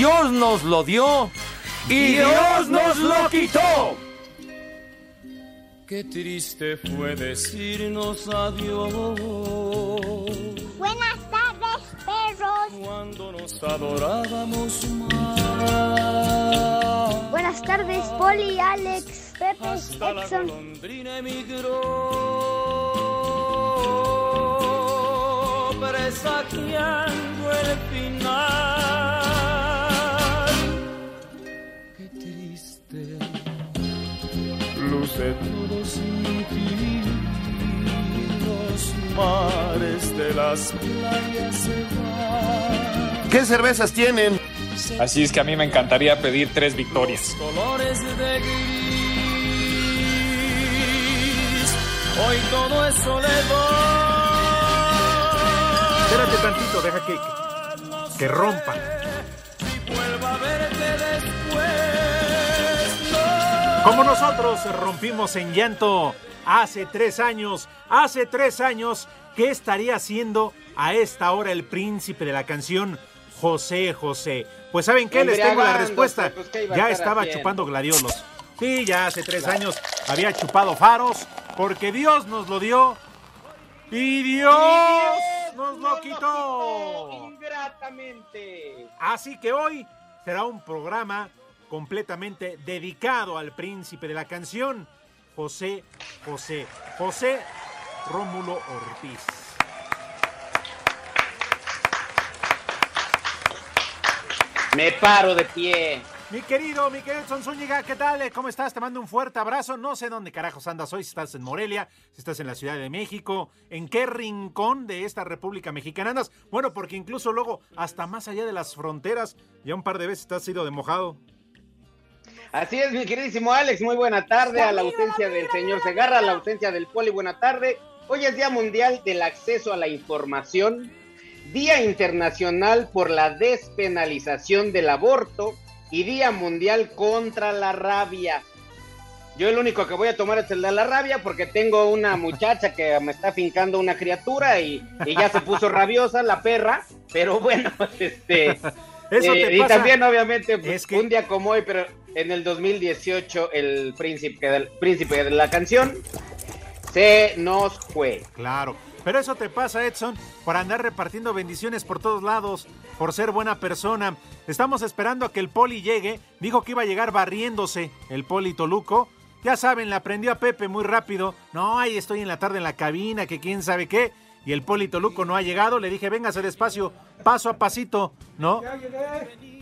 Dios nos lo dio y Dios nos lo quitó. Qué triste fue decirnos adiós. Buenas tardes, perros. Cuando nos adorábamos más. Buenas tardes, Poli, Alex, Pepe, Hasta la Exxon. golondrina emigró. Presagiando el final. Luce todo sin ti. Los mares de las playas se van. ¿Qué cervezas tienen? Así es que a mí me encantaría pedir tres victorias. colores de gris. Hoy todo es soledad. Espérate tantito, deja que, que, que rompa. Como nosotros rompimos en llanto hace tres años, hace tres años, ¿qué estaría haciendo a esta hora el príncipe de la canción José José? Pues ¿saben qué? Les tengo la respuesta. pues, ¿qué iba a Ya estaba haciendo? chupando gladiolos. Sí, ya hace tres años había chupado faros porque Dios nos lo dio y Dios nos lo quitó. Ingratamente. Así que hoy será un programa completamente dedicado al príncipe de la canción, José José, José Rómulo Ortiz. Me paro de pie. Mi querido, mi querido Edson Zúñiga, ¿qué tal? ¿Cómo estás? Te mando un fuerte abrazo. No sé dónde carajos andas hoy, si estás en Morelia, si estás en la Ciudad de México, en qué rincón de esta República Mexicana andas. Bueno, porque incluso luego, hasta más allá de las fronteras, ya un par de veces te has ido de mojado. Así es, mi queridísimo Alex, muy buena tarde a la ausencia del señor Segarra, a la ausencia del Poli, buena tarde. Hoy es Día Mundial del Acceso a la Información, Día Internacional por la Despenalización del Aborto y Día Mundial contra la Rabia. Yo el único que voy a tomar es el de la rabia porque tengo una muchacha que me está fincando una criatura y, y ya se puso rabiosa la perra, pero bueno, este... Eso Eh, te y pasa. también, obviamente, Es que- un día como hoy, pero en el 2018, el príncipe, de la canción se nos fue. Claro. Pero eso te pasa, Edson, por andar repartiendo bendiciones por todos lados, por ser buena persona. Estamos esperando a que el poli llegue. Dijo que iba a llegar barriéndose el poli Toluco. Ya saben, le aprendió a Pepe muy rápido. No, ahí estoy en la tarde en la cabina, que quién sabe qué. Y el poli Toluco no ha llegado. Le dije, véngase despacio, paso a pasito, ¿no?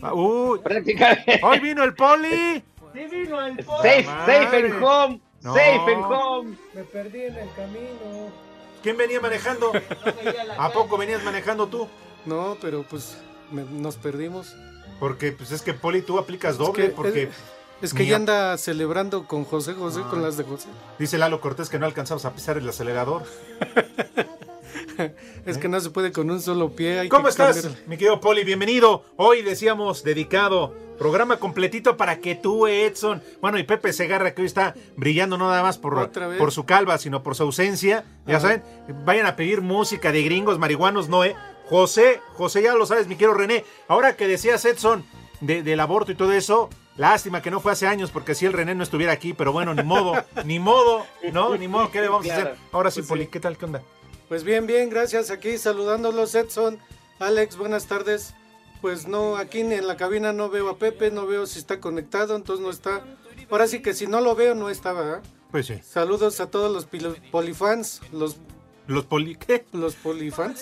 Ah, Uy, hoy vino el poli. Sí vino el Safe, Madre. safe and home. No. Safe and home. Me perdí en el camino. ¿Quién venía manejando? ¿A poco venías manejando tú? No, pero pues me- nos perdimos. Porque pues es que Poli tú aplicas doble que- porque Es, es que ya anda celebrando con José José, Ah. con las de José. dice Lalo Cortés que no alcanzamos a pisar el acelerador. Es que no se puede con un solo pie. hay ¿Cómo que estás, mi querido Poli? Bienvenido. Hoy decíamos dedicado programa completito para que tú, Edson, bueno, y Pepe Segarra que hoy está brillando no nada más por, su calva, sino por su ausencia. Ya Ah. saben, vayan a pedir música de gringos, marihuanos, no, ¿eh? José, José, ya lo sabes, mi querido René. Ahora que decías, Edson, de- del aborto y todo eso, lástima que no fue hace años, porque si el René no estuviera aquí, pero bueno, ni modo, ni modo, ¿no? Ni modo, ¿qué le vamos a hacer? Ahora sí, Pues Poli, sí. ¿qué tal? ¿Qué onda? Pues bien, bien, gracias. Aquí saludándolos, Edson. Alex, buenas tardes. Pues no, aquí en la cabina no veo a Pepe, no veo si está conectado, entonces no está. Ahora sí que si no lo veo, no estaba. Pues sí. Saludos a todos los polifans, los, Los Poli, ¿qué? los polifans.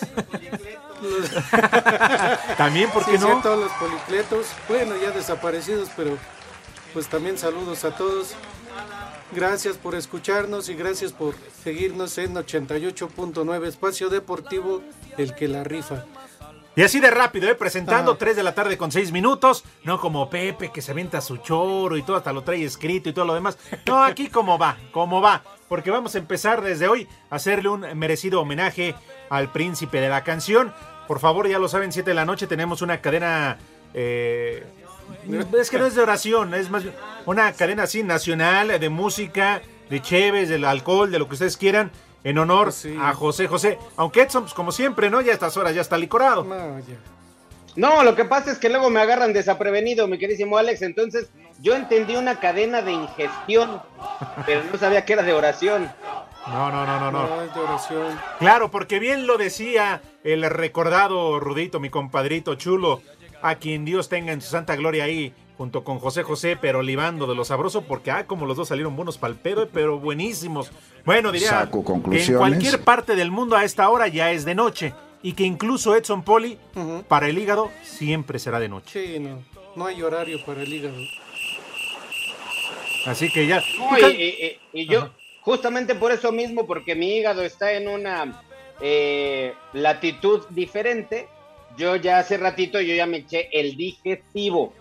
Los- También, ¿por Sí, sí, no? a todos los policletos, bueno, ya desaparecidos, pero pues también saludos a todos. Gracias por escucharnos y gracias por seguirnos en 88.9 Espacio Deportivo, el que la rifa. Y así de rápido, ¿eh? presentando Ajá. 3 de la tarde con 6 minutos. No como Pepe que se venta su choro y todo, hasta lo trae escrito y todo lo demás. No, aquí como va, como va. Porque vamos a empezar desde hoy a hacerle un merecido homenaje al príncipe de la canción. Por favor, ya lo saben, 7 de la noche tenemos una cadena. eh, es que no es de oración, es más bien una cadena así nacional de música, de cheves, del alcohol, de lo que ustedes quieran, en honor sí. a José José. Aunque Edson, pues como siempre, ¿no? Ya a estas horas ya está licorado. No, ya. No, lo que pasa es que luego me agarran desaprevenido, mi queridísimo Alex. Entonces, yo entendí una cadena de ingestión, pero no sabía que era de oración. No, no, no, no, no. No, es de oración. Claro, porque bien lo decía el recordado Rudito, mi compadrito chulo, a quien Dios tenga en su santa gloria ahí, junto con José José, pero libando de lo sabroso, porque ah, como los dos salieron buenos pal pedo, pero buenísimos. Bueno, diría Saco que en cualquier parte del mundo a esta hora ya es de noche, y que incluso Edson Poli, para el hígado, siempre será de noche. Sí, no. No hay horario para el hígado. Así que ya. No, y, y- y- y yo, justamente por eso mismo, porque mi hígado está en una eh, latitud diferente, yo ya hace ratito yo ya me eché el digestivo.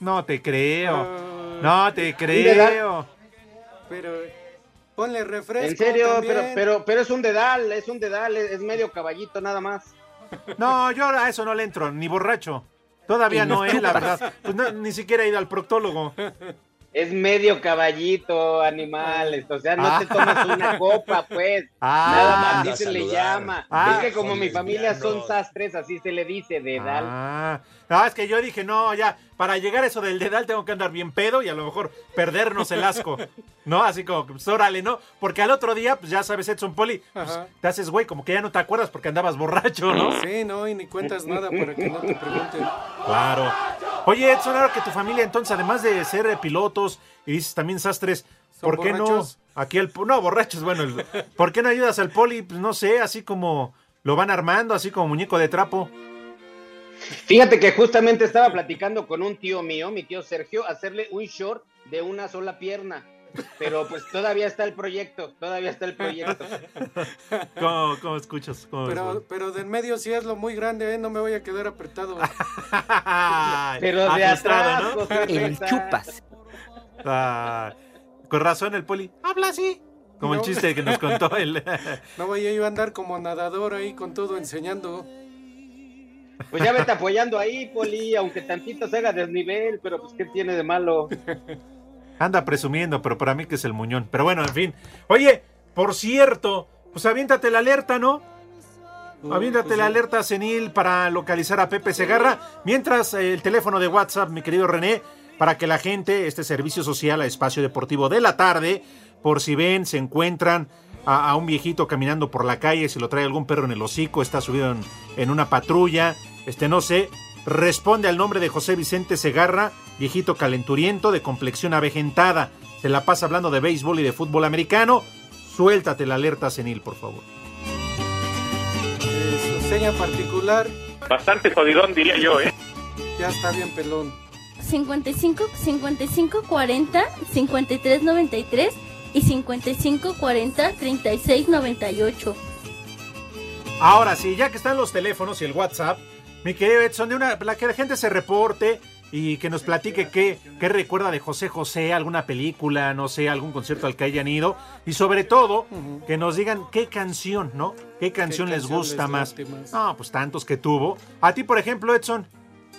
No te creo. No te ¿verdad? creo. Pero ponle refresco. En serio, también. pero, pero, pero es un dedal, es un dedal, es, es medio caballito nada más. No, yo a eso no le entro, ni borracho. Todavía no, eh, la verdad. Pues no, ni siquiera he ido al proctólogo. Es medio caballito, animales. O sea, no te tomas una copa, pues. Ah. Nada más, así se le llama. Ah. es que como mi familia son sastres, así se le dice, dedal. Ah, no, es que yo dije, no, ya, para llegar a eso del dedal tengo que andar bien pedo y a lo mejor perdernos el asco, ¿no? Así como, pues órale, ¿no? Porque al otro día, pues ya sabes, Edson Poli, pues, te haces güey, como que ya no te acuerdas porque andabas borracho, ¿no? Sí, no, y ni cuentas nada para que no te pregunten. Claro. Oye, Edson, ahora que tu familia, entonces, además de ser pilotos y dices también sastres, ¿Son ¿por qué borrachos? no? Aquí el. No, borrachos, bueno, el- ¿por qué no ayudas al Poli? Pues no sé, así como lo van armando, así como muñeco de trapo. Fíjate que justamente estaba platicando con un tío mío, mi tío Sergio, hacerle un short de una sola pierna. Pero pues todavía está el proyecto, todavía está el proyecto. ¿Cómo, cómo escuchas? ¿Cómo Pero, pero de en medio sí es lo muy grande, ¿eh? No me voy a quedar apretado. Pero de ajustado, atrás, ¿no? José El chupas. Ah, con razón el poli. Habla así. Como el No. chiste que nos contó el. No voy a yo a andar como nadador ahí con todo enseñando. Pues ya vete apoyando ahí, Poli, aunque tantito se haga desnivel, pero pues ¿qué tiene de malo? Anda presumiendo, pero para mí que es el muñón. Pero bueno, en fin. Oye, por cierto, pues aviéntate la alerta, ¿no? Aviéntate Pues la sí. alerta senil para localizar a Pepe Segarra. Mientras eh, el teléfono de WhatsApp, mi querido René, para que la gente, este servicio social a espacio deportivo de la tarde, por si ven, se encuentran a, a un viejito caminando por la calle, si lo trae algún perro en el hocico, está subido en, en una patrulla, este no sé, responde al nombre de José Vicente Segarra, viejito calenturiento de complexión avejentada. Se la pasa hablando de béisbol y de fútbol americano. Suéltate la alerta senil, por favor. Eh, su seña particular Bastante jodidón, diría yo, ¿eh? ya está bien pelón. 55 55 40 53 93 y 55 40 36 98. Ahora sí, ya que están los teléfonos y el WhatsApp, mi querido Edson, de una, la que la gente se reporte y que nos platique qué, qué recuerda de José José, alguna película, no sé, algún concierto al que hayan ido. Y sobre todo, que nos digan qué canción, ¿no? ¿Qué canción les canción gusta les más? más? No, pues tantos que tuvo. A ti, por ejemplo, Edson,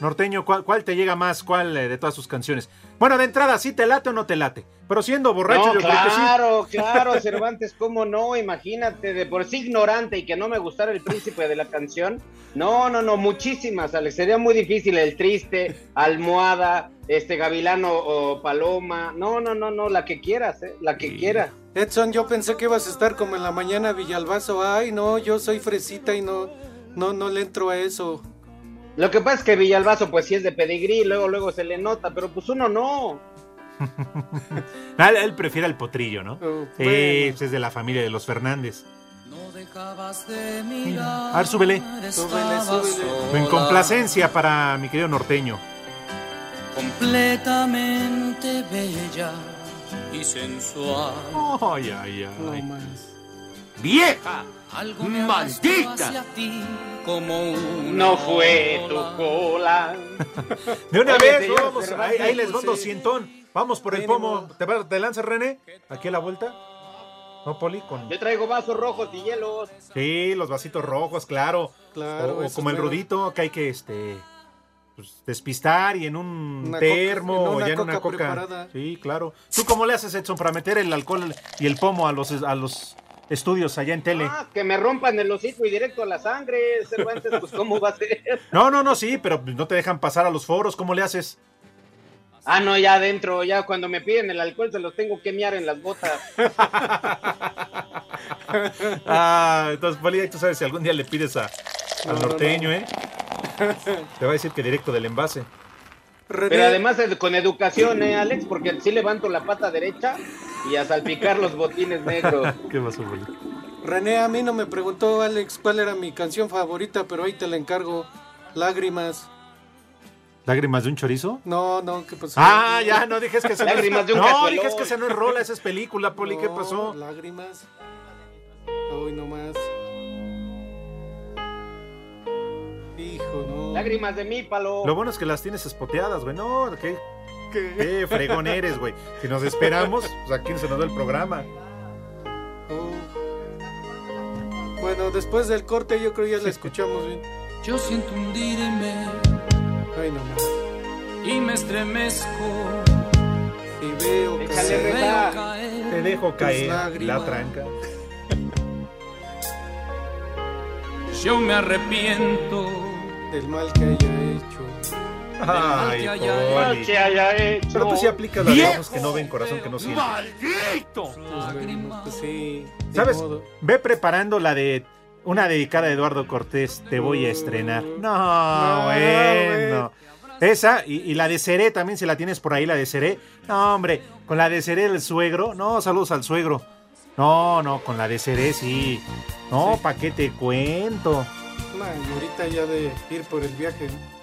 norteño, ¿cuál, cuál te llega más? ¿Cuál eh, de todas sus canciones? Bueno, de entrada, ¿sí te late o no te late? Pero siendo borracho, No, yo creo que sí. claro, claro, Cervantes, ¿cómo no? Imagínate, de por sí ignorante y que no me gustara el príncipe de la canción. No, no, no, muchísimas, Alex. Sería muy difícil el triste, almohada, este gavilano o paloma. No, no, no, no, la que quieras, ¿eh? La que quieras. Edson, yo pensé que ibas a estar como en la mañana Villalbazo. Ay, no, yo soy fresita y no, no, no le entro a eso. Lo que pasa es que Villalbazo, pues sí es de pedigrí, luego, luego se le nota, pero pues uno no. Ah, Él, él prefiere el potrillo, ¿no? Oh, Sí, bueno. pues es de la familia de los Fernández. No dejabas de mirar. A ver, súbele. Súbele, estabas súbele. En complacencia para mi querido norteño. Completamente bella y sensual. Ay, ay, No ay. más. vieja, maldita. No fue tu cola. De una Oye, vez, vamos, ahí, ahí les pues, doscientón. Vamos por el pomo. ¿Te, te lanzas, René? ¿Aquí a la vuelta? ¿No, Poli? Con... Yo traigo vasos rojos y hielos. Sí, los vasitos rojos, claro. Claro, o, como el rudito que hay que este pues, despistar y en un Una termo coca- en o una ya en una coca coca. preparada. Sí, claro. ¿Tú cómo le haces, Edson, para meter el alcohol y el pomo a los, a los estudios allá en tele? Ah, que me rompan el hocico y directo a la sangre, Cervantes, pues ¿cómo va a ser? No, no, no, sí, pero no te dejan pasar a los foros. ¿Cómo le haces? Ah, no, ya adentro, ya cuando me piden el alcohol se los tengo que miar en las botas. Ah, entonces, Poli, tú sabes si algún día le pides a, al No, no, norteño, ¿eh? Te va a decir que directo del envase. Pero además con educación, ¿eh, Alex? Porque sí levanto la pata derecha y a salpicar los botines negros. ¿Qué pasó, Poli? René, a mí no me preguntó Alex cuál era mi canción favorita, pero ahí te la encargo. Lágrimas. ¿Lágrimas de un chorizo? No, no, ¿qué pasó? Ah, ya, no dije que ese no es- Lágrimas de un No, dije que esa no es rola, esa es película, Poli, ¿qué pasó? Lágrimas. Hoy nomás. Hijo, no. Lágrimas de mí, palo. Lo bueno es que las tienes espoteadas, güey. No, qué, Qué fregón eres, güey. Si nos esperamos, pues a quién se nos da el programa. Oh. Bueno, después del corte yo creo ya la escuchamos bien. Yo siento hundirme Ay, nomás. y me estremezco. Y veo que se Veo caer Te dejo caer lágrimas. la tranca. Yo me arrepiento. del mal que haya hecho. Ay, que haya Poli. que haya hecho. Pero tú sí aplicas la de ojos que no ven, corazón que no siente. ¡Maldito! Pues, pues sí. ¿Sabes? modo. Ve preparando la de una dedicada a Eduardo Cortés, te voy a estrenar. No, No, bueno. Esa y, y la de Seré también, si la tienes por ahí, la de Seré. No, hombre, con la de Seré el suegro. No, saludos al suegro. No, no, con la de Seré sí. No, Sí. ¿pa' qué te cuento? Y ahorita ya de ir por el viaje. ¿Quién no,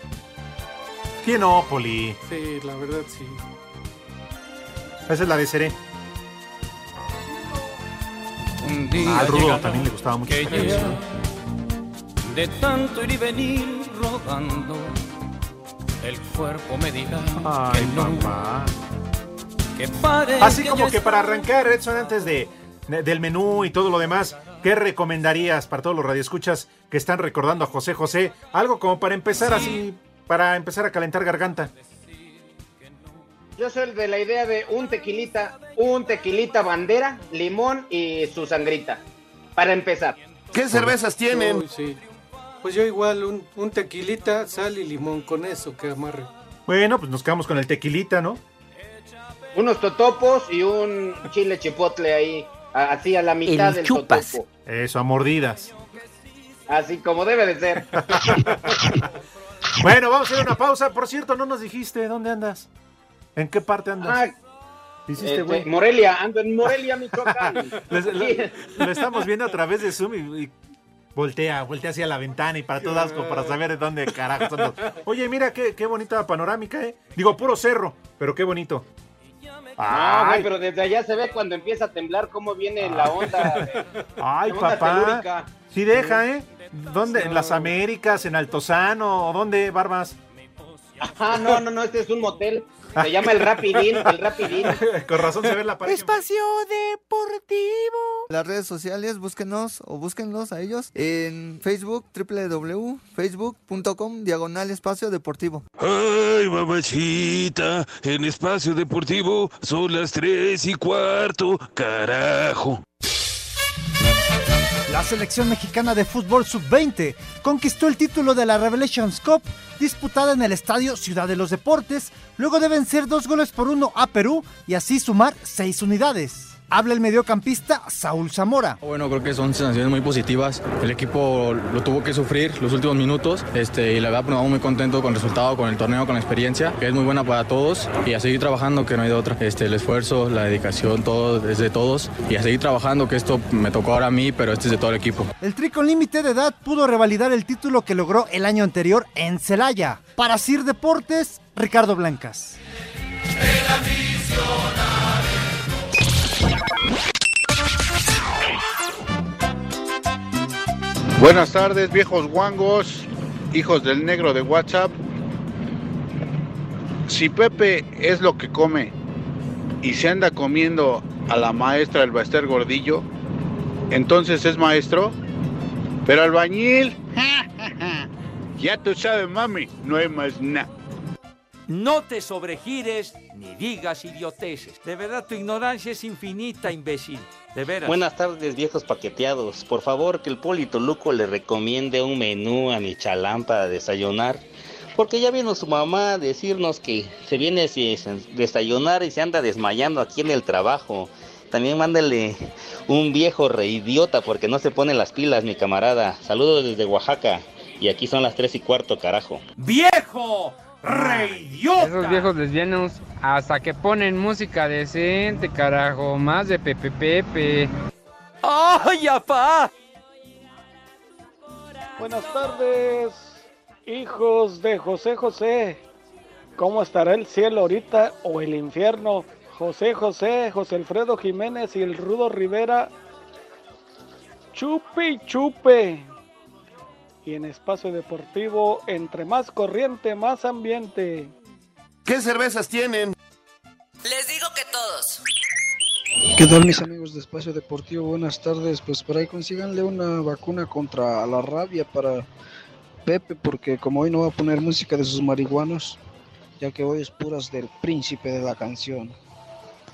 Poli? Sí, la verdad sí. Esa es la de Seré. Un día Al Rudo también le gustaba mucho que esta canción. de tanto ir y venir rodando el cuerpo me diga Ay, que no, papá. que pare Así como que para arrancar, Edson, antes de, de- del menú y todo lo demás, ¿qué recomendarías para todos los radioescuchas que están recordando a José José? Algo como para empezar así, para empezar a calentar garganta. Yo soy de la idea de un tequilita, un tequilita bandera, limón y su sangrita. Para empezar. ¿Qué cervezas tienen? Uy, sí. Pues yo igual, un, un tequilita, sal y limón con eso que amarre. Bueno, pues nos quedamos con el tequilita, ¿no? Unos totopos y un chile chipotle ahí, así a la mitad El del chupas. totopo. Eso, a mordidas. Así como debe de ser. Bueno, vamos a a una pausa. Por cierto, no nos dijiste dónde andas. ¿En qué parte andas? Ah, Hiciste, este, güey. Morelia, ando en Morelia, Michoacán. Les- lo, lo estamos viendo a través de Zoom y, y voltea, voltea hacia la ventana y para todo asco, para saber de dónde carajo los- Oye, mira qué, qué bonita panorámica, ¿eh? Digo, puro cerro, pero qué bonito. Ah, güey, pero desde allá se ve cuando empieza a temblar cómo viene la onda. de- ay, la onda papá. telúrica. Sí deja, ¿eh? ¿Dónde? ¿En las Américas? ¿En Altozano? ¿O dónde, Barbas? Ah, no, no, no, este es un motel. Se llama el Rapidín, el Rapidín. Con razón se ve la pared. Espacio Deportivo. Las redes sociales, búsquenos o búsquenlos a ellos en Facebook, www.facebook.com, diagonal espacio deportivo. Ay, mamachita, en espacio deportivo son las tres y cuarto, carajo. La selección mexicana de fútbol sub-20 conquistó el título de la Revelations Cup disputada en el estadio Ciudad de los Deportes, luego de vencer dos goles por uno a Perú y así sumar seis unidades. Habla el mediocampista Saúl Zamora. Bueno, creo que son sensaciones muy positivas. El equipo lo tuvo que sufrir los últimos minutos este, y la verdad pues, nos vamos muy contentos con el resultado, con el torneo, con la experiencia, que es muy buena para todos y a seguir trabajando, que no hay de otra. Este, el esfuerzo, la dedicación, todo es de todos y a seguir trabajando, que esto me tocó ahora a mí, pero este es de todo el equipo. El tri con límite de edad pudo revalidar el título que logró el año anterior en Celaya. Para Sir Deportes, Ricardo Blancas. Buenas tardes, viejos guangos, hijos del negro de WhatsApp. Si Pepe es lo que come y se anda comiendo a la maestra del Baester Gordillo, entonces es maestro. Pero albañil, ya tú sabes, mami, no hay más nada. No te sobregires ni digas idioteces. De verdad, tu ignorancia es infinita, imbécil. De veras. Buenas tardes, viejos paqueteados. Por favor, que el Polito Luco le recomiende un menú a mi chalán para desayunar. Porque ya vino su mamá a decirnos que se viene a desayunar y se anda desmayando aquí en el trabajo. También mándale un viejo reidiota porque no se pone las pilas, mi camarada. Saludos desde Oaxaca. Y aquí son las tres y cuarto, carajo. ¡Viejo! ¡Reidiota! Esos viejos lesbianos hasta que ponen música decente, carajo. Más de Pepe Pepe. ¡Ay, apá! Buenas tardes, hijos de José José. ¿Cómo estará el cielo ahorita o el infierno? José José, José Alfredo Jiménez y el Rudo Rivera. Chupe y chupe. Y en espacio deportivo, entre más corriente, más ambiente. ¿Qué cervezas tienen? Les digo que todos. ¿Qué tal mis amigos de Espacio Deportivo? Buenas tardes. Pues por ahí consíganle una vacuna contra la rabia para Pepe, porque como hoy no va a poner música de sus marihuanos, ya que hoy es puras del príncipe de la canción.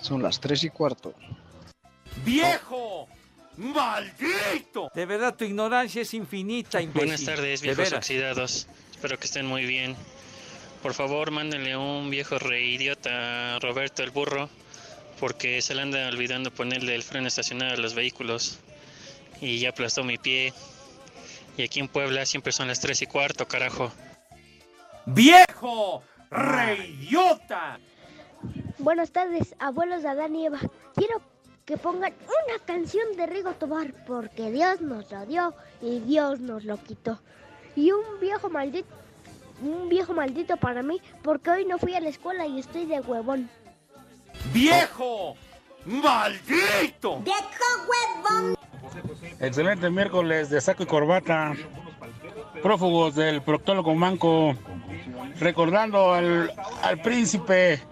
Son las tres y cuarto. ¡Viejo! ¡Maldito! De verdad, tu ignorancia es infinita, imbécil. Buenas tardes, De viejos oxidados. Espero que estén muy bien. Por favor, mándenle un viejo reidiota a Roberto el burro, porque se le anda olvidando ponerle el freno estacionado a los vehículos. Y ya aplastó mi pie. Y aquí en Puebla siempre son las tres y cuarto, carajo. ¡Viejo! ¡Reidiota! Buenas tardes, abuelos de Adán y Eva. Quiero que pongan una canción de Rigo Tobar porque Dios nos lo dio y Dios nos lo quitó. Y un viejo maldito, un viejo maldito para mí porque hoy no fui a la escuela y estoy de huevón. ¡Viejo! ¡Maldito! ¡Viejo huevón! Excelente miércoles de saco y corbata. Prófugos del proctólogo manco. Recordando al, al príncipe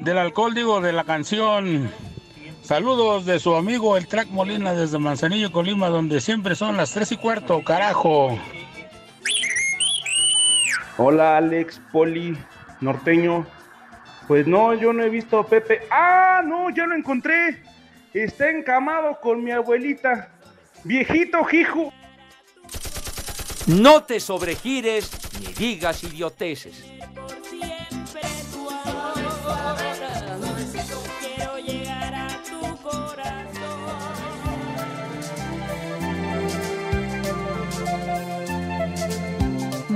del alcohol, digo, de la canción. Saludos de su amigo el Track Molina desde Manzanillo, Colima, donde siempre son las tres y cuarto, carajo. Hola Alex, Poli, norteño. Pues no, yo no he visto a Pepe. ¡Ah, no! Ya lo encontré. Está encamado con mi abuelita. Viejito hijo. No te sobregires ni digas idioteces.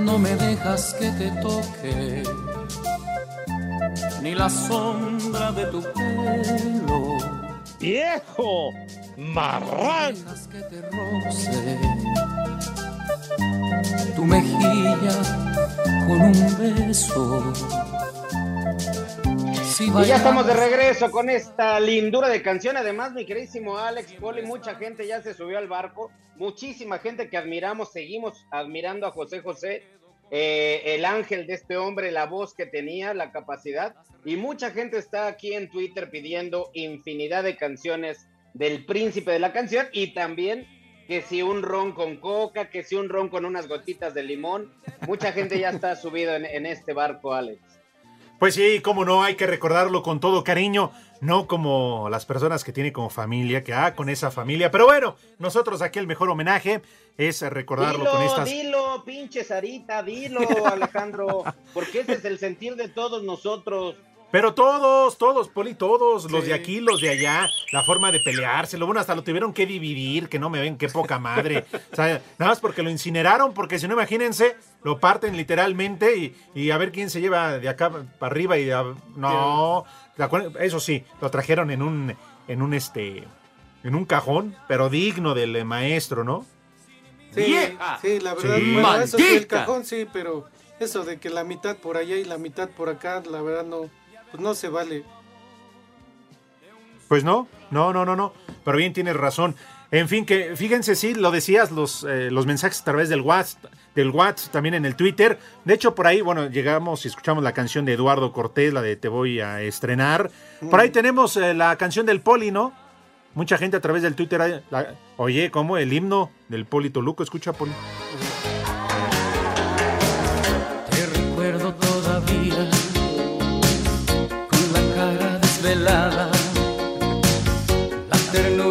No me dejas que te toque ni la sombra de tu pelo. ¡Viejo! ¡Marrán! Dejas que te roce tu mejilla con un beso. Si Y ya estamos de regreso con esta lindura de canción. Además, mi queridísimo Alex Poli, mucha gente ya se subió al barco. Muchísima gente que admiramos, seguimos admirando a José José, eh, el ángel de este hombre, la voz que tenía, la capacidad. Y mucha gente está aquí en Twitter pidiendo infinidad de canciones del príncipe de la canción y también que si un ron con coca, que si un ron con unas gotitas de limón. Mucha gente ya está subido en, en este barco, Alex. Pues sí, cómo no, hay que recordarlo con todo cariño, no como las personas que tiene como familia, que ah, con esa familia. Pero bueno, nosotros aquí el mejor homenaje es recordarlo dilo, con estas. Dilo, pinche Sarita, dilo, Alejandro, porque ese es el sentir de todos nosotros. Pero todos, todos, Poli, todos, los de aquí, los de allá, la forma de peleárselo, bueno, hasta lo tuvieron que dividir, que no me ven, qué poca madre. O sea, nada más porque lo incineraron, porque si no, imagínense, lo parten literalmente y, y a ver quién se lleva de acá para arriba y de no. Eso sí, lo trajeron en un, en un este, en un cajón, pero digno del maestro, ¿no? Sí, ¡Vieja! sí, la verdad, Sí. bueno, eso sí, el cajón sí, pero eso de que la mitad por allá y la mitad por acá, la verdad no, pues no se vale. Pues no, no, no, no, no. Pero bien tienes razón. En fin, que fíjense, sí, lo decías, los, eh, los mensajes a través del WhatsApp, del WhatsApp, también en el Twitter. De hecho, por ahí, bueno, llegamos y escuchamos la canción de Eduardo Cortés, la de Te voy a estrenar. Por ahí tenemos eh, la canción del Poli, ¿no? Mucha gente a través del Twitter. la- oye, ¿cómo? El himno del Poli Toluco. Escucha, Poli. Te recuerdo todavía con la cara desvelada, la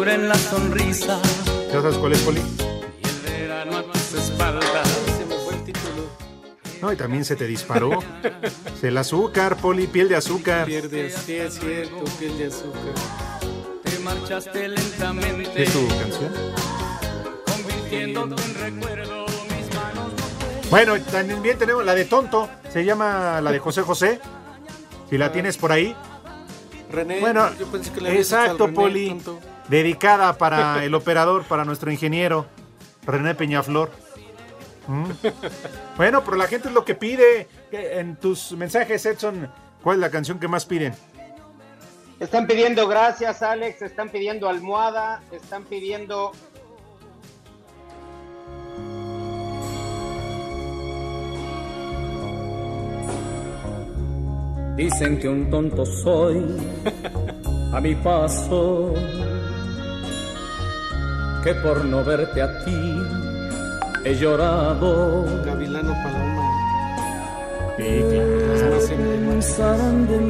ternura en la sonrisa, ¿Ya sabes cuál es, Poli? el verano a tus espaldas. No, y también se te disparó. el azúcar, Poli, piel de azúcar. Pierde, sí, es cierto, piel de azúcar. Te marchaste lentamente, ¿Es tu canción? convirtiéndote en recuerdo. Mis manos Bueno, también tenemos la de Tonto. Se llama la de José José. Si la tienes por ahí. René, Bueno, yo pensé que le exacto, René, Poli. tonto. Dedicada para el operador, para nuestro ingeniero, René Peñaflor. ¿Mm? Bueno, pero la gente es lo que pide. ¿Qué- En tus mensajes, Edson, ¿cuál es la canción que más piden? Están pidiendo gracias, Alex. Están pidiendo almohada. Están pidiendo. Dicen que un tonto soy a mi paso, que por no verte a ti he llorado. Gavilano Paloma.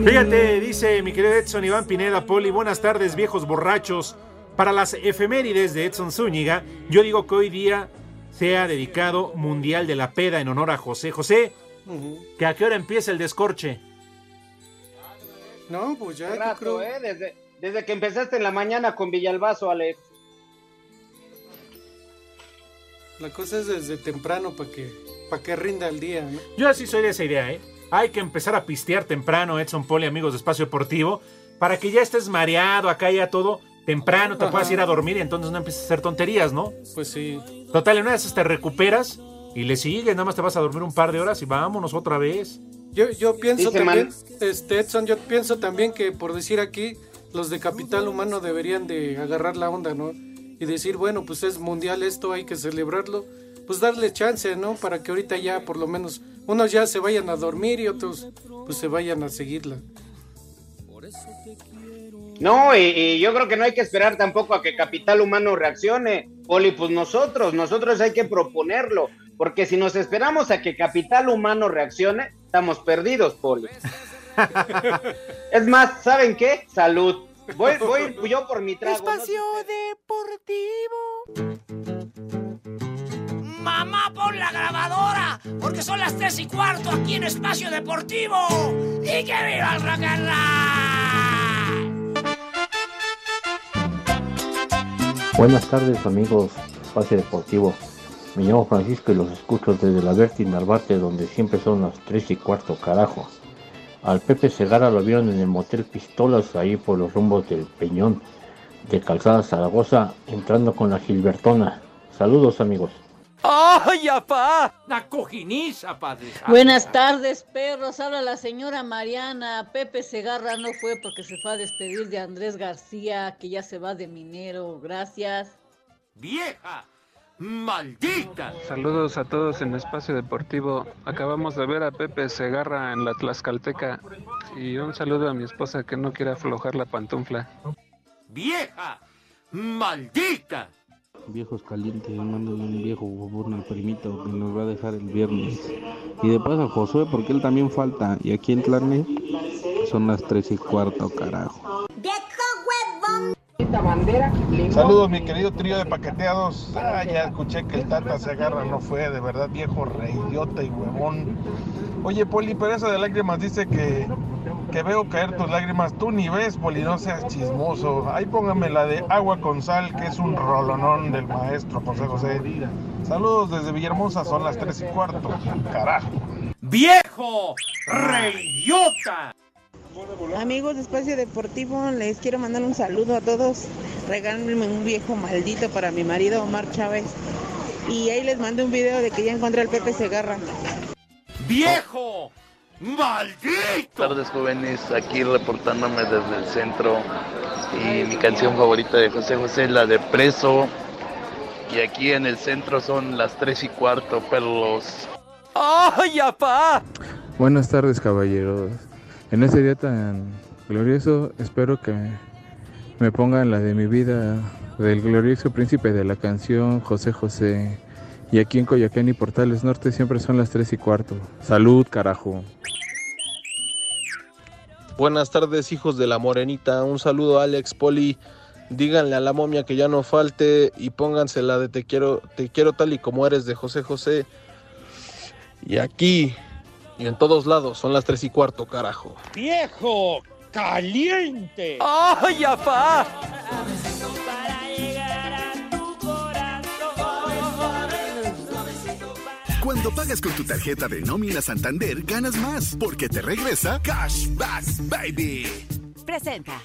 Fíjate, dice mi querido Edson Iván Pineda Poli, buenas tardes viejos borrachos. Para las efemérides de Edson Zúñiga, yo digo que hoy día sea dedicado Mundial de la Peda en honor a José José, que a qué hora empieza el descorche. No, pues ya, rato, creo. ¿eh? Desde, desde que empezaste en la mañana con Villalbazo, Alex. La cosa es desde temprano para que, para que rinda el día, ¿no? Yo así soy de esa idea, ¿eh? Hay que empezar a pistear temprano, Edson Poli, amigos de Espacio Deportivo, para que ya estés mareado, acá ya todo temprano, te Ajá. puedas ir a dormir y entonces no empieces a hacer tonterías, ¿no? Pues sí. Total, en una de esas te recuperas y le sigues, nada más te vas a dormir un par de horas y vámonos otra vez. Yo, yo pienso Dice también, este Edson, yo pienso también que por decir aquí, los de capital humano deberían de agarrar la onda, ¿no? Y decir, bueno, pues es mundial esto, hay que celebrarlo. Pues darle chance, ¿no? Para que ahorita ya por lo menos unos ya se vayan a dormir y otros pues se vayan a seguirla. No, y, y yo creo que no hay que esperar tampoco a que Capital Humano reaccione. Poli, pues nosotros, nosotros hay que proponerlo. Porque si nos esperamos a que Capital Humano reaccione, estamos perdidos, Poli. es más, ¿saben qué? Salud. Voy, voy yo por mi trago. ¿no? Mamá, pon la grabadora, porque son las tres y cuarto aquí en Espacio Deportivo. ¡Y que viva el rock and roll! Buenas tardes amigos, Espacio Deportivo. Me llamo Francisco y los escucho desde la Berti Narvarte donde siempre son las 3 y cuarto, carajo. Al Pepe Segara lo vieron en el motel Pistolas ahí por los rumbos del Peñón de Calzada Zaragoza entrando con la Gilbertona. Saludos amigos. ¡Ay, apá! ¡La cojiniza, padre! Buenas tardes, perros. Habla la señora Mariana. Pepe Segarra no fue porque se fue a despedir de Andrés García, que ya se va de minero. Gracias. ¡Vieja! ¡Maldita! Saludos a todos en Espacio Deportivo. Acabamos de ver a Pepe Segarra en la Tlaxcalteca. Y un saludo a mi esposa que no quiere aflojar la pantufla. ¡Vieja! ¡Maldita! Viejos calientes, mándale un viejo bobón al primito que nos va a dejar el viernes. Y de paso a Josué, porque él también falta. Y aquí en Tlarne son las 3 y cuarto, carajo. Saludos, mi querido trío de paqueteados. Ah, ya escuché que el Tata se agarra, no fue, de verdad, viejo reidiota y huevón. Oye, Poli, pero eso de lágrimas dice que, que veo caer tus lágrimas. Tú ni ves, Poli, no seas chismoso. Ahí póngame la de agua con sal, que es un rolonón del maestro José José. Saludos desde Villahermosa, son las 3 y cuarto. Carajo. ¡Viejo! ¡Reyota! Amigos de Espacio Deportivo, les quiero mandar un saludo a todos. Regálenme un viejo maldito para mi marido Omar Chávez. Y ahí les mandé un video de que ya encontré al Pepe Segarra. ¡Viejo! ¡Maldito! Buenas tardes jóvenes, aquí reportándome desde el centro y mi canción favorita de José José es la de Preso y aquí en el centro son las 3 y cuarto, perros. ¡Ay, apá! Buenas tardes, caballeros. En este día tan glorioso, espero que me pongan la de mi vida del glorioso príncipe de la canción José José. Y aquí en Coyoacán y Portales Norte siempre son las 3 y cuarto. Salud, carajo. Buenas tardes, hijos de la morenita. Un saludo a Alex Poli. Díganle a la momia que ya no falte y pónganse la de te quiero, te quiero tal y como eres de José José. Y aquí y en todos lados son las 3 y cuarto, carajo. ¡Viejo caliente! ¡Ay, apá! Cuando pagas con tu tarjeta de nómina Santander, ganas más, porque te regresa Cashback Baby. Presenta.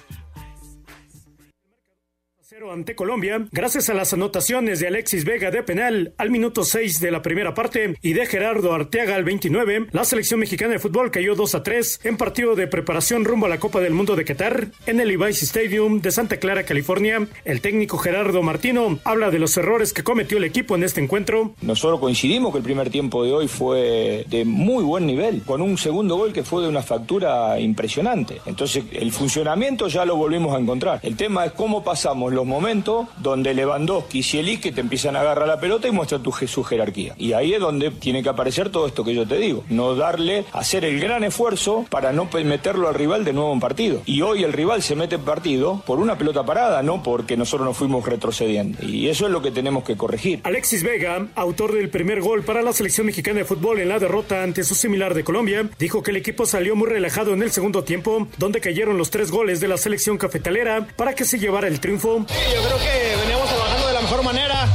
Cero ante Colombia, gracias a las anotaciones de Alexis Vega de penal al minuto 6 de la primera parte y de Gerardo Arteaga al 29, la selección mexicana de fútbol cayó 2 a 3 en partido de preparación rumbo a la Copa del Mundo de Qatar en el Levi's Stadium de Santa Clara, California. El técnico Gerardo Martino habla de los errores que cometió el equipo en este encuentro. Nosotros coincidimos que el primer tiempo de hoy fue de muy buen nivel, con un segundo gol que fue de una factura impresionante. Entonces, el funcionamiento ya lo volvimos a encontrar. El tema es cómo pasamos los momentos donde Lewandowski y Zielinski te empiezan a agarrar la pelota y muestran tu, su jerarquía. Y ahí es donde tiene que aparecer todo esto que yo te digo. No darle, hacer el gran esfuerzo para no meterlo al rival de nuevo en partido. Y hoy el rival se mete en partido por una pelota parada, no porque nosotros nos fuimos retrocediendo. Y eso es lo que tenemos que corregir. Alexis Vega, autor del primer gol para la selección mexicana de fútbol en la derrota ante su similar de Colombia, dijo que el equipo salió muy relajado en el segundo tiempo, donde cayeron los tres goles de la selección cafetalera para que se llevara el triunfo. Sí, yo creo que veníamos trabajando de la mejor manera.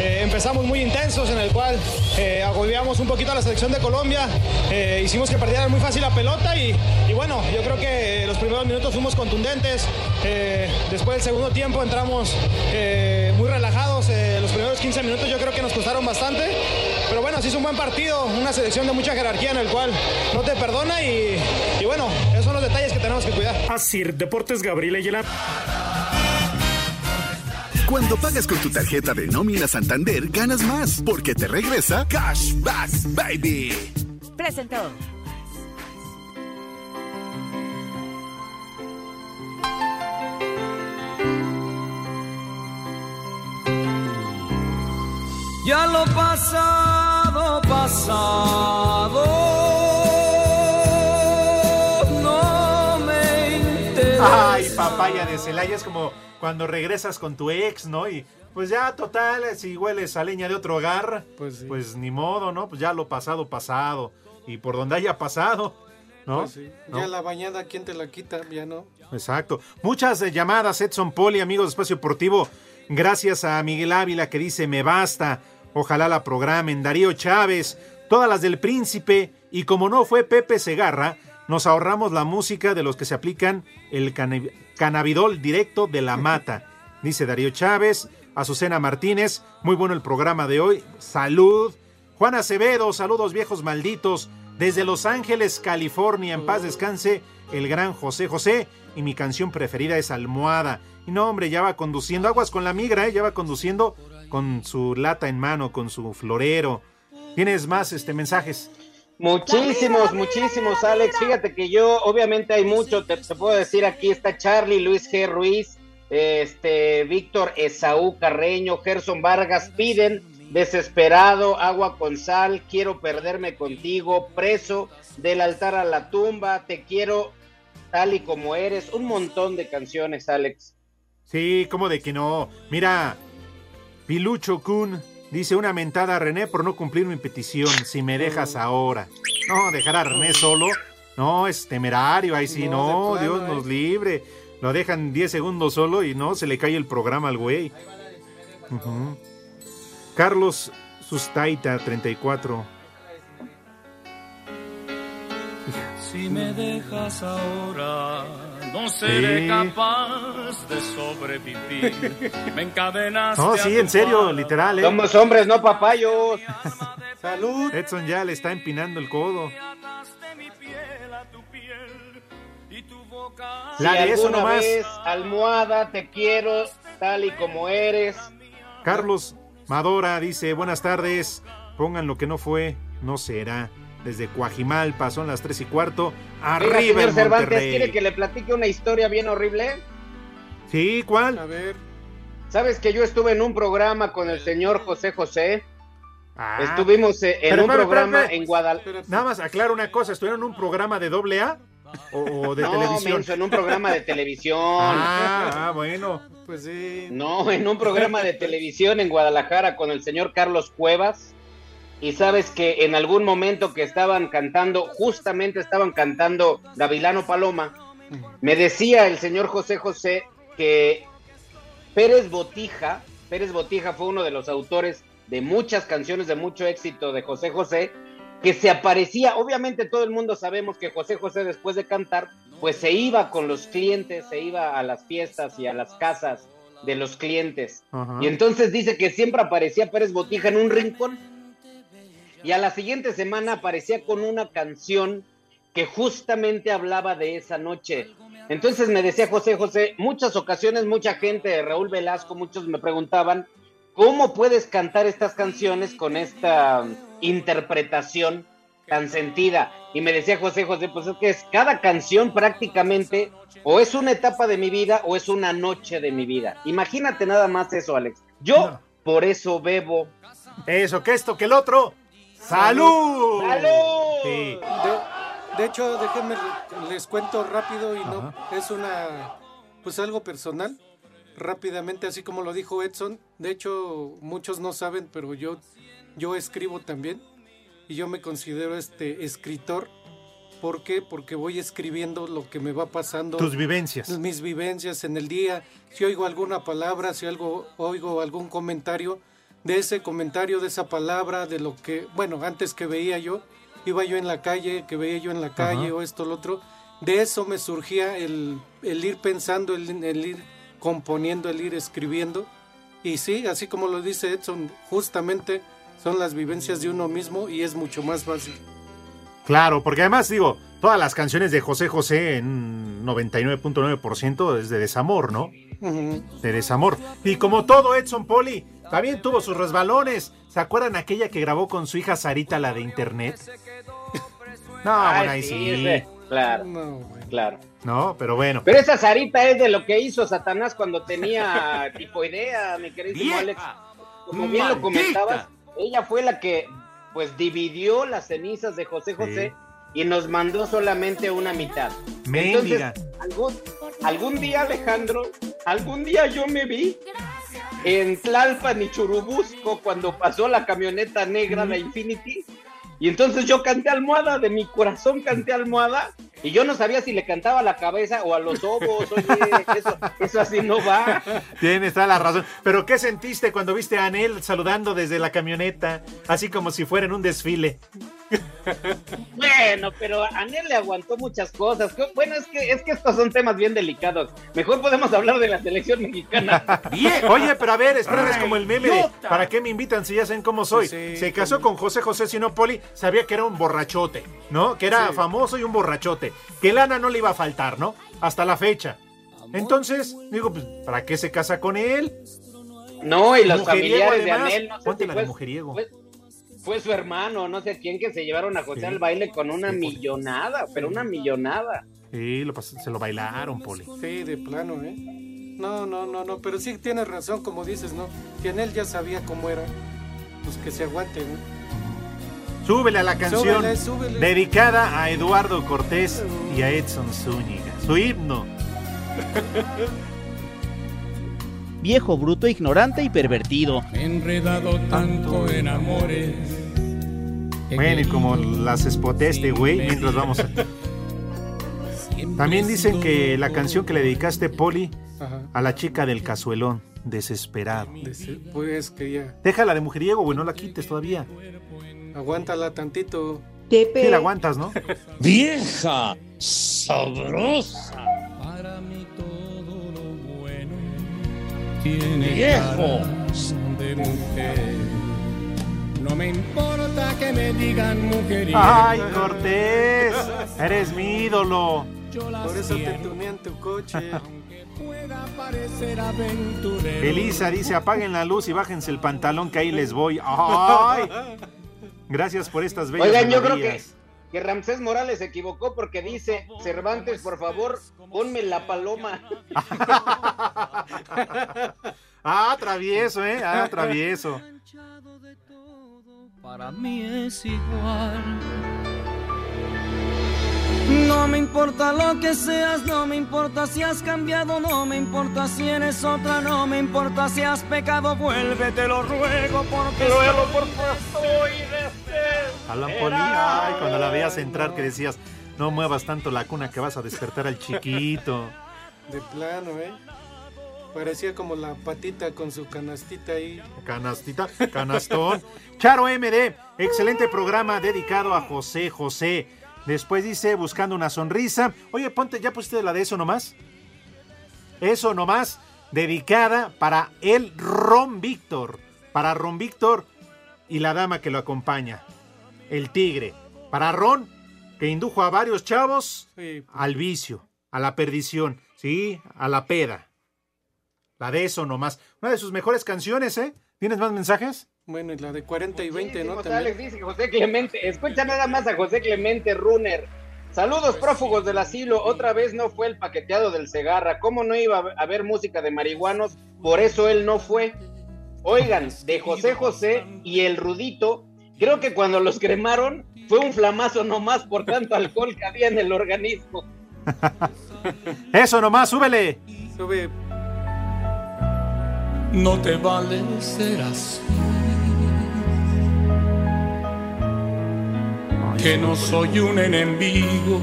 Eh, empezamos muy intensos en el cual eh, un poquito a la selección de Colombia. Eh, hicimos que perdieran muy fácil la pelota y, y bueno, yo creo que los primeros minutos fuimos contundentes. Eh, después del segundo tiempo entramos muy relajados. Los primeros 15 minutos yo creo que nos costaron bastante. Pero bueno, sí es un buen partido, una selección de mucha jerarquía en el cual no te perdona y, y bueno, esos son los detalles que tenemos que cuidar. Así, Deportes Gabriel Ayala. Cuando pagas con tu tarjeta de nómina Santander, ganas más, porque te regresa Cashback Baby. Presentó. Ya lo pasado, pasado. No me interesa. Ay, papaya de Celaya es como cuando regresas con tu ex, ¿no? Y pues ya, total, si hueles a leña de otro hogar, pues, ni modo, ¿no? Pues ya lo pasado, pasado. Y por donde haya pasado, ¿no? Pues sí. ¿No? Ya la bañada, ¿quién te la quita? Ya no. Exacto. Muchas eh, llamadas, Edson Poli, amigos de Espacio Deportivo. Gracias a Miguel Ávila que dice, me basta. Ojalá la programen. Darío Chávez, todas las del Príncipe. Y como no fue Pepe Segarra, nos ahorramos la música de los que se aplican el cannabidol directo de la mata. Dice Darío Chávez, Azucena Martínez, muy bueno el programa de hoy. Salud. Juan Acevedo, saludos viejos malditos. Desde Los Ángeles, California, en paz descanse el gran José José. Y mi canción preferida es Almohada. Y no, hombre, ya va conduciendo. Aguas con la migra, ¿eh? ya va conduciendo con su lata en mano, con su florero. ¿Tienes más este, mensajes? Muchísimos, muchísimos, Alex. Fíjate que yo, obviamente hay mucho, te, te puedo decir, aquí está Charlie, Luis G. Ruiz, este, Víctor Esaú Carreño, Gerson Vargas, piden desesperado, agua con sal, quiero perderme contigo, preso, del altar a la tumba, te quiero tal y como eres, un montón de canciones, Alex. Sí, como de que no. Mira, Pilucho Kun dice una mentada a René por no cumplir mi petición. Si me dejas ahora. No, dejar a René solo. No, es temerario. Ahí sí, No, no, Dios nos libre. Lo dejan 10 segundos solo y no, se le cae el programa al güey. Ujú. Carlos Sustaita, 34. Si me dejas ahora, no seré Sí. capaz de sobrevivir. Me encadenaste. No, a sí, tu en serio, literal. ¿eh? Somos hombres, no papayos. Salud. Edson ya le está empinando el codo. La si de eso nomás. vez, almohada, te quiero tal y como eres. Carlos Madora dice, buenas tardes, pongan lo que no fue, no será. Desde Coajimalpa, son las tres y cuarto. Oiga, Arriba señor el Cervantes. ¿quiere que le platique una historia bien horrible? Sí, ¿cuál? A ver. ¿Sabes que yo estuve en un programa con el señor José José? Ah. Estuvimos eh, en Pero, un programa en Guadalajara. Nada más aclaro una cosa, ¿estuvieron en un programa de doble A o, o de no, televisión? menso, en un programa de televisión. Ah, ah, bueno. Pues sí. No, en un programa de televisión en Guadalajara con el señor Carlos Cuevas. Y sabes que en algún momento que estaban cantando, justamente estaban cantando Gavilano Paloma, me decía el señor José José que Pérez Botija, Pérez Botija fue uno de los autores de muchas canciones de mucho éxito de José José, que se aparecía, obviamente todo el mundo sabemos que José José después de cantar, pues se iba con los clientes, se iba a las fiestas y a las casas de los clientes. Ajá. Y entonces dice que siempre aparecía Pérez Botija en un rincón y a la siguiente semana aparecía con una canción que justamente hablaba de esa noche. Entonces me decía José José, muchas ocasiones mucha gente, Raúl Velasco, muchos me preguntaban, ¿cómo puedes cantar estas canciones con esta interpretación tan sentida? Y me decía José José, pues es que es cada canción prácticamente o es una etapa de mi vida o es una noche de mi vida. Imagínate nada más eso, Alex. Yo por eso bebo. Eso, que esto, que el otro. ¡Salud! ¡Salud! Sí. De, de hecho, déjenme les cuento rápido y no es una pues algo personal. Rápidamente, así como lo dijo Edson. De hecho, muchos no saben, pero yo yo escribo también y yo me considero este escritor. ¿Por qué? Porque voy escribiendo lo que me va pasando. Tus vivencias. Mis vivencias en el día. Si oigo alguna palabra, si algo, oigo algún comentario, de ese comentario, de esa palabra, de lo que, bueno, antes que veía yo, iba yo en la calle, que veía yo en la calle Ajá. o esto, lo otro, de eso me surgía el, el ir pensando, el, el ir componiendo, el ir escribiendo. Y sí, así como lo dice Edson, justamente son las vivencias de uno mismo y es mucho más fácil. Claro, porque además digo, todas las canciones de José José en 99.9% es de desamor, ¿no? Ujú. De desamor. Y como todo Edson Poli, también tuvo sus resbalones. ¿Se acuerdan aquella que grabó con su hija Sarita, la de internet? No, Ay, bueno, ahí sí, sí. ese- Claro, claro. No, pero bueno. Pero esa Sarita es de lo que hizo Satanás cuando tenía tifoidea, mi ¡Vieja! Alex. Como bien lo comentabas, ella fue la que pues dividió las cenizas de José José y nos mandó solamente una mitad. Mendiga. Entonces, algún, algún día, Alejandro, algún día yo me vi en Tlalpan y Churubusco cuando pasó la camioneta negra, la Infinity. Y entonces yo canté almohada, de mi corazón canté almohada, y yo no sabía si le cantaba a la cabeza o a los ojos, oye, eso, eso así no va. Tienes toda la razón. Pero ¿qué sentiste cuando viste a Anel saludando desde la camioneta? Así como si fuera en un desfile. Bueno, pero a Anel le aguantó muchas cosas. Bueno, es que, es que estos son temas bien delicados. Mejor podemos hablar de la selección mexicana. Oye, pero a ver, espérame, es Ay, como el meme de. ¿para qué me invitan si ya saben cómo soy? Se casó con José José Sinopoli, sabía que era un borrachote, ¿no? Que era Sí. famoso y un borrachote. Que lana no le iba a faltar, ¿no? Hasta la fecha. Entonces, digo, pues, ¿para qué se casa con él? No, y los Mujeriego, familiares de. Anel, no sé Ponte si la de fue, mujeriego. fue, fue su hermano, no sé quién, que se llevaron a José Sí. al baile con una millonada, pero una millonada. Sí, lo se lo bailaron, Poli. Sí, de plano, ¿eh? No, no, no, no, pero sí tienes razón, como dices, ¿no? Que en él ya sabía cómo era. Pues que se aguante, ¿no? Súbele a la canción Súbele, súbele. dedicada a Eduardo Cortés y a Edson Zúñiga. Su himno. Viejo, bruto, ignorante y pervertido. Enredado tanto en amores. Bueno, y como las espoté este güey, mientras vamos a... También dicen que la canción que le dedicaste, Poli, a la chica del cazuelón, desesperado. Dese- Pues que ya, Déjala de mujeriego, güey, no la quites todavía. aguántala tantito. Sí la aguantas, ¿no? Vieja, sabrosa. Tiene Viejo. caras de mujer. No me importa que me digan mujer. ¡Ay, Cortés! Eres mi ídolo. Por eso te tunean tu coche. Elisa dice, apaguen la luz y bájense el pantalón que ahí les voy. ¡Ay! Gracias por estas bellas Oigan, yo creo que. Que Ramsés Morales se equivocó porque dice, Cervantes, por favor, ponme la paloma. Ah, travieso, ¿eh? Ah, travieso. Para mí es igual. No me importa lo que seas, no me importa si has cambiado, no me importa si eres otra, no me importa si has pecado, vuelve, te lo ruego porque Ruego soy- porque soy Alan Poli, ay, cuando la veías entrar que decías, no muevas tanto la cuna que vas a despertar al chiquito. De plano, ¿eh? Parecía como la patita con su canastita ahí. Canastita, canastón. Charo MD, excelente programa dedicado a José José. Después dice, buscando una sonrisa. Oye, ponte, ¿ya pusiste la de eso nomás? Eso nomás, dedicada para el Ron Víctor. Para Ron Víctor y la dama que lo acompaña. El tigre. Para Ron, que indujo a varios chavos Sí. al vicio, a la perdición, sí, a la peda. La de eso nomás. Una de sus mejores canciones, ¿eh? ¿Tienes más mensajes? Bueno, y la de 40 y 20, ¿no? También. dice José Clemente, escucha nada más a José Clemente Runner. Saludos prófugos del asilo, otra vez no fue el paqueteado del Segarra. ¿Cómo no iba a haber música de marihuanos? Por eso él no fue. Oigan, de José José y el Rudito, creo que cuando los cremaron fue un flamazo nomás por tanto alcohol que había en el organismo. Eso nomás, súbele. Sube. No te vale ser así. Que no soy un enemigo.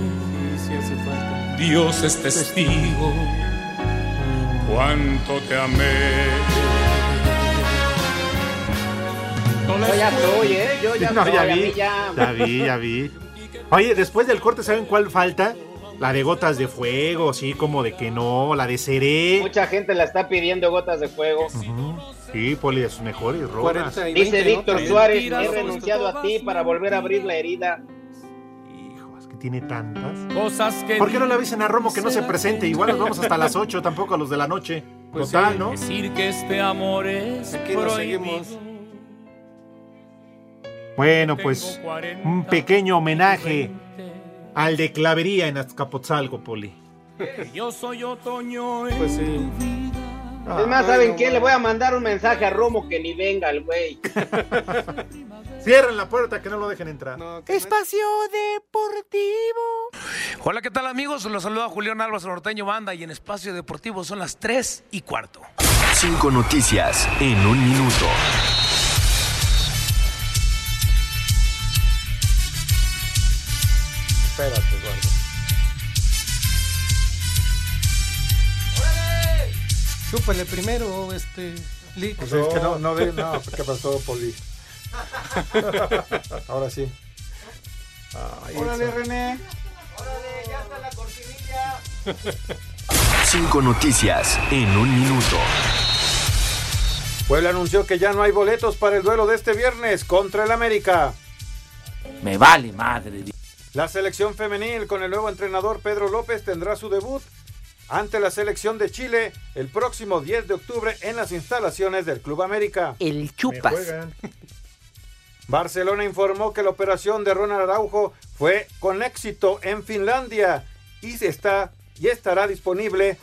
Sí hace falta. Dios es testigo. Cuánto te amé. Ya soy, ¿eh? Yo ya No, ya vi, ya. ya vi, ya vi. Oye, después del corte, ¿saben cuál falta? La de gotas de fuego, sí, como de que no, la de seré. Mucha gente la está pidiendo gotas de fuego. Sí, Poli, de sus mejores rolas. 40 y Dice 20, ¿no? Víctor. Suárez, he renunciado a ti para volver a abrir la herida. Es que tiene tantas. Cosas que ¿Por qué no le avisen a Romo que no se presente? Igual nos vamos hasta las 8, tampoco a los de la noche. Pues Total, sí. ¿no? decir que este amor es Aquí nos prohibido. seguimos. Bueno, pues un pequeño homenaje al de Clavería en Azcapotzalco, Poli. Yo soy otoño en Pues sí. Es más, ¿saben qué? Le voy a mandar un mensaje a Romo que ni venga el güey. Cierren la puerta, que no lo dejen entrar. Espacio Deportivo. Hola, ¿qué tal amigos? Los saluda Julián Álvarez Norteño Banda y en Espacio Deportivo son las 3 y cuarto. Cinco noticias en un minuto. Espérate, Eduardo. Chúpale primero, este. Lee. Pues es que no, no, de, no, ¿qué pasó, Poli? Ahora sí. Ay, Órale, Edson. René. Cinco noticias en un minuto. Puebla anunció que ya no hay boletos para el duelo de este viernes contra el América. Me vale madre. La selección femenil con el nuevo entrenador Pedro López tendrá su debut ante la selección de Chile el próximo 10 de octubre en las instalaciones del Club América. El chupas. Barcelona informó que la operación de Ronald Araujo fue con éxito en Finlandia y se está y estará disponible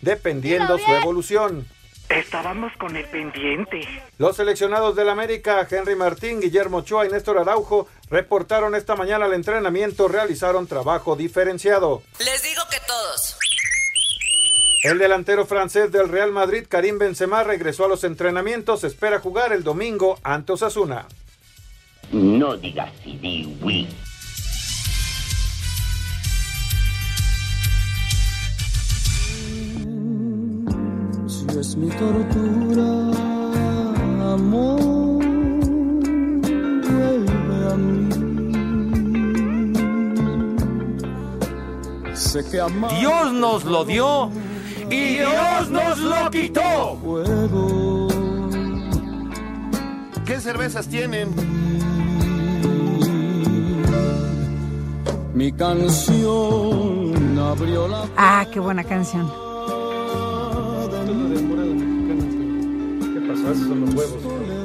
dependiendo su evolución. Estábamos con el pendiente. Los seleccionados del América, Henry Martín, Guillermo Ochoa y Néstor Araujo, reportaron esta mañana al entrenamiento, realizaron trabajo diferenciado. Les digo que todos. El delantero francés del Real Madrid, Karim Benzema, regresó a los entrenamientos, espera jugar el domingo ante Osasuna. No digas sí, di oui. Si es mi tortura, amor, a mí. Sé que Dios nos lo dio y Dios nos lo quitó. puedo. ¿Qué cervezas tienen? Mi canción Ah, qué buena canción. ¿Qué pasó? Esos son los huevos.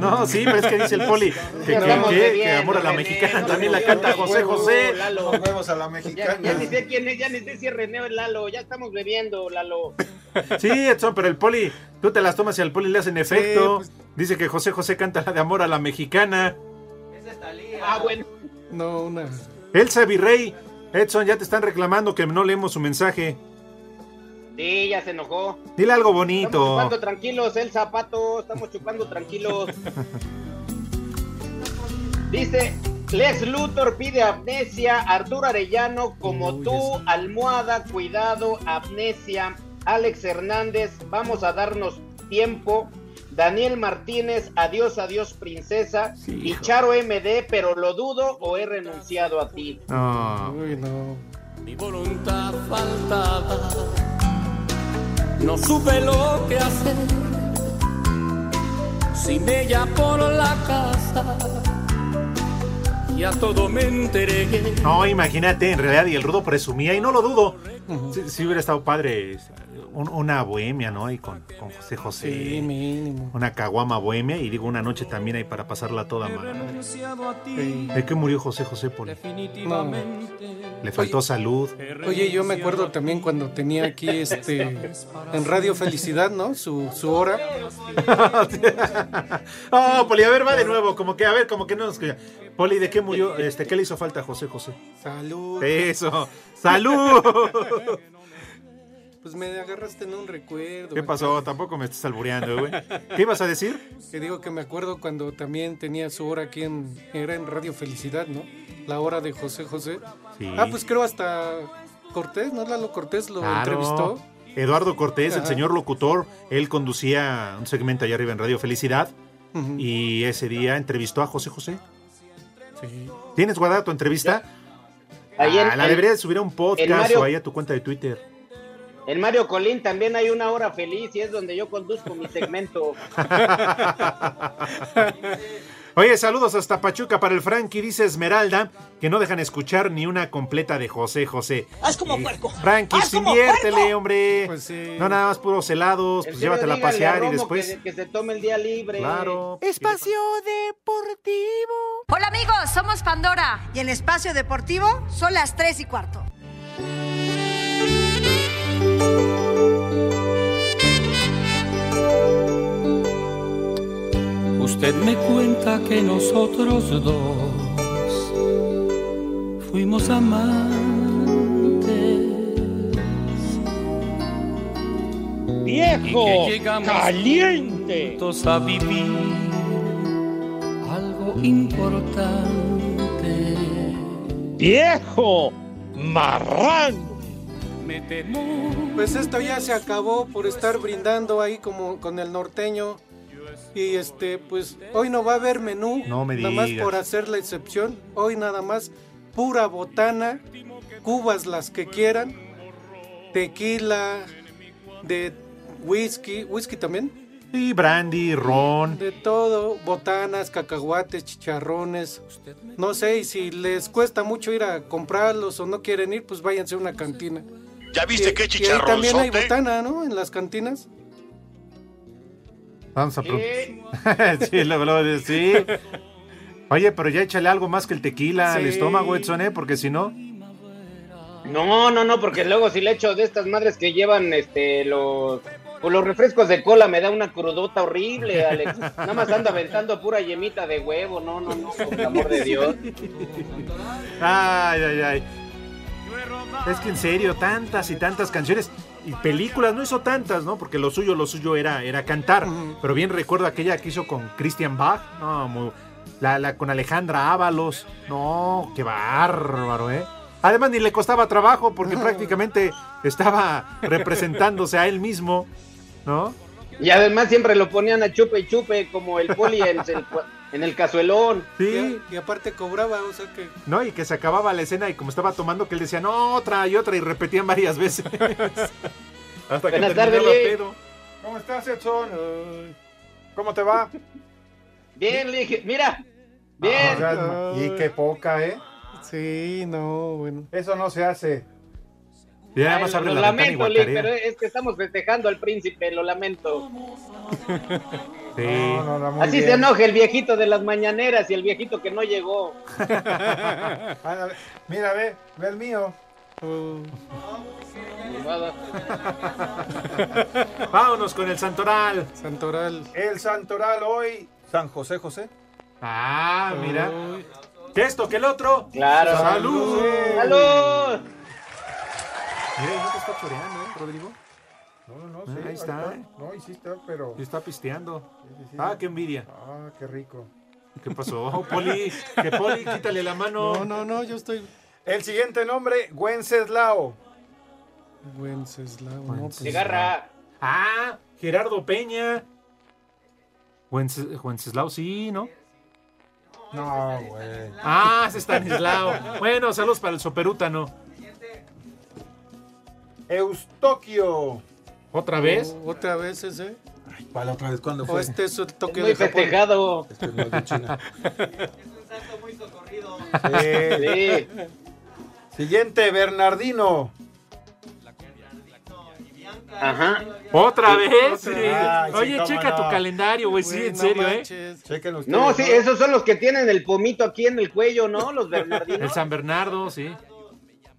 No, sí, pero es que dice el poli que, que- amor a la mexicana no también la canta José José. Lalo. A la Ya, mexicana. ya ni sé quién es, ya ni sé si es René o es Lalo. Ya estamos bebiendo, Lalo. Sí, Edson, pero el poli, tú te las tomas y al poli le hacen efecto. pues. Dice que José José canta la de amor a la mexicana. Ah, bueno. No, una. Elsa Virrey, Edson, ya te están reclamando que no leemos su mensaje. Sí, ya se enojó. Dile algo Estamos bonito. chupando tranquilos, el zapato. Estamos chupando tranquilos. Dice, Lex Luthor pide amnesia, Arturo Arellano, como tú, almohada, cuidado, amnesia, Alex Hernández, vamos a darnos tiempo, Daniel Martínez, adiós, adiós, princesa, y Charo MD, pero lo dudo o he renunciado a ti. No. Uy, no. Mi voluntad faltaba. No supe lo que hacer. Sin ella por la casa. Y a todo me entregué. No, imagínate, en realidad, y el rudo presumía, y no lo dudo. Si, si hubiera estado padre este, un- una bohemia, ¿no? Ahí con, con José José. Sí, mínimo. Una caguama bohemia, y digo una noche también ahí para pasarla toda madre. ¿De qué murió José José Poli? Le faltó salud. Oye, yo me acuerdo también cuando tenía aquí este en Radio Felicidad, ¿no? Su, su hora. Oh, Poli, a ver, va de nuevo, como que, a ver, como que no nos escucha. Poli, ¿de qué murió? Este, ¿qué le hizo falta a José José? Salud. Eso, salud. Pues me agarraste en un recuerdo. ¿Qué pasó? Tampoco me estás albureando, güey. ¿Qué ibas a decir? Que digo que me acuerdo cuando también tenía su hora aquí en era en Radio Felicidad, ¿no? La hora de José José. Sí. Ah, pues creo hasta Cortés, ¿no? Lalo Cortés lo Claro. entrevistó. Eduardo Cortés, el señor locutor, él conducía un segmento allá arriba en Radio Felicidad y ese día entrevistó a José José. Sí. ¿Tienes guardada tu entrevista? Ahí en- Ah, la en- deberías de subir a un podcast Mario- o ahí a tu cuenta de Twitter. En Mario Colín también hay una hora feliz y es donde yo conduzco mi segmento. Oye, saludos hasta Pachuca para el Frankie, dice Esmeralda, que no dejan escuchar ni una completa de José José. Haz como Eh, puerco. Frankie, ¡Haz como inviértele, puerco! hombre. Pues sí. No nada más puros helados, pues llévatela a pasear y Romo después. Que, que se tome el día libre. Claro. Espacio Deportivo. Hola amigos, somos Pandora. Y en Espacio Deportivo son las 3 y cuarto. Usted me cuenta que nosotros dos fuimos amantes. ¡Viejo! Y que llegamos ¡Caliente! juntos a vivir algo importante. ¡Viejo! ¡Marrano! Me temo. Pues esto ya se acabó por estar brindando ahí como con el norteño. Y este, pues hoy no va a haber menú. No me Nada más por hacer la excepción. Hoy nada más pura botana, cubas las que quieran, tequila, de whisky, whisky también, Y brandy, ron. de todo, botanas, cacahuates, chicharrones. No sé, y si les cuesta mucho ir a comprarlos o no quieren ir, pues váyanse a una cantina. ¿Ya viste Y- qué y ahí también hay botana, ¿no? En las cantinas. Vamos a pro- Sí. sí, luego, luego, sí. Oye, pero ya échale algo más que el tequila al Sí. estómago, Edson, ¿eh? Porque si no. No, no, no, porque luego si le echo de estas madres que llevan este los pues los refrescos de cola me da una crudota horrible, Alex. Nada más ando aventando pura yemita de huevo, no, no, no, por el amor de Dios. Ay, ay, ay. Es que en serio, tantas y tantas canciones y películas, no hizo tantas, ¿no? Porque lo suyo, lo suyo era, era cantar. Pero bien recuerdo aquella que hizo con Christian Bach, no, muy- la, la con Alejandra Ábalos. No, qué bárbaro, ¿eh? Además ni le costaba trabajo porque prácticamente estaba representándose a él mismo, ¿no? Y además siempre lo ponían a chupe y chupe como el poli en el, en el cazuelón. Sí. Y, y aparte cobraba, o sea que. ¿No? Y que se acababa la escena y como estaba tomando, que él decía, no, otra y otra, y repetían varias veces. Hasta que Buenas terminaba tardes, Lee. pedo. ¿Cómo estás, Edson? ¿Cómo te va? Bien, le dije, mira, bien. Ah, y qué poca, ¿eh? Sí, no, bueno. Eso no se hace. Ya Ay, más lo, abre lo lamento, Lick, guacarea. pero es que estamos festejando al príncipe, lo lamento. Sí. No, no, no, muy Así se enoja el viejito de las mañaneras y el viejito que no llegó. Mira, ve, ve el mío. Vámonos con el Santoral. Santoral. El Santoral hoy, San José José. Ah, mira. Que esto, que el otro. Claro. ¡Salud! ¡Salud! Mira, ¿y no te está choreando, ¿eh, Rodrigo? No, no, no, Ah, sí, ahí está. No, y sí está, pero. Está pisteando. sí, sí. Ah, qué envidia. Ah, qué rico. ¿Qué pasó, Poli? Que Poli, quítale la mano. No, no, no, yo estoy. El siguiente nombre, Wenceslao. Wenceslao, no, pues. Ah, Gerardo Peña. Wences- Wenceslao, sí, ¿no? No, güey. Ah, está Stanislao. Bueno, saludos para el soperútano. Eustoquio. ¿Otra vez? Otra vez ese. ¿Cuál otra vez? ¿Cuándo O fue? este es el toque Muy de festejado. Este no es de China. Sí. Siguiente, Bernardino. Ajá. ¿Otra vez? Sí. Ay, sí, Oye, checa no. tu calendario, güey. Sí, en no serio, ¿eh? manches. Ustedes. No, sí, esos son los que tienen el pomito aquí en el cuello, ¿no? Los El Bernardinos. San Bernardo, sí.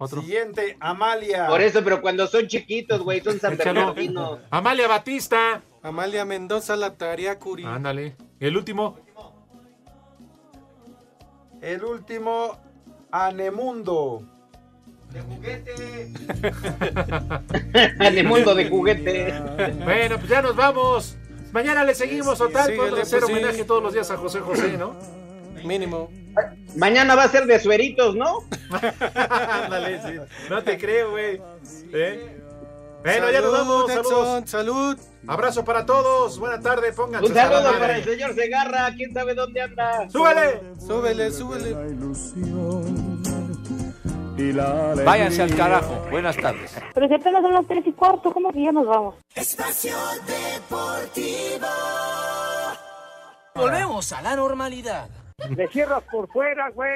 Otro. Siguiente, Amalia. Por eso, pero cuando son chiquitos, güey, son San. Bernardinos. Amalia Batista. Amalia Mendoza, la tarea Curi. Ándale. El último. El último, Anemundo. Anemundo de juguete. Bueno, pues ya nos vamos. Mañana le seguimos, total. Hacer pues, sí. homenaje todos los días a José José, ¿no? Mínimo. Mañana va a ser de sueritos, ¿no? Ándale, sí. No te creo, güey. ¿Eh? Bueno, ya nos vamos. Saludos. Salud. Abrazo para todos. Buena tarde. Pónganse. Un a la saludo para el señor Segarra, quién sabe dónde anda. ¡Súbele! Súbele, súbele. Váyanse al carajo. Buenas tardes. Pero si apenas son las tres y cuarto, ¿cómo que ya nos vamos? Espacio Deportivo. Volvemos a la normalidad. Le cierras por fuera, güey.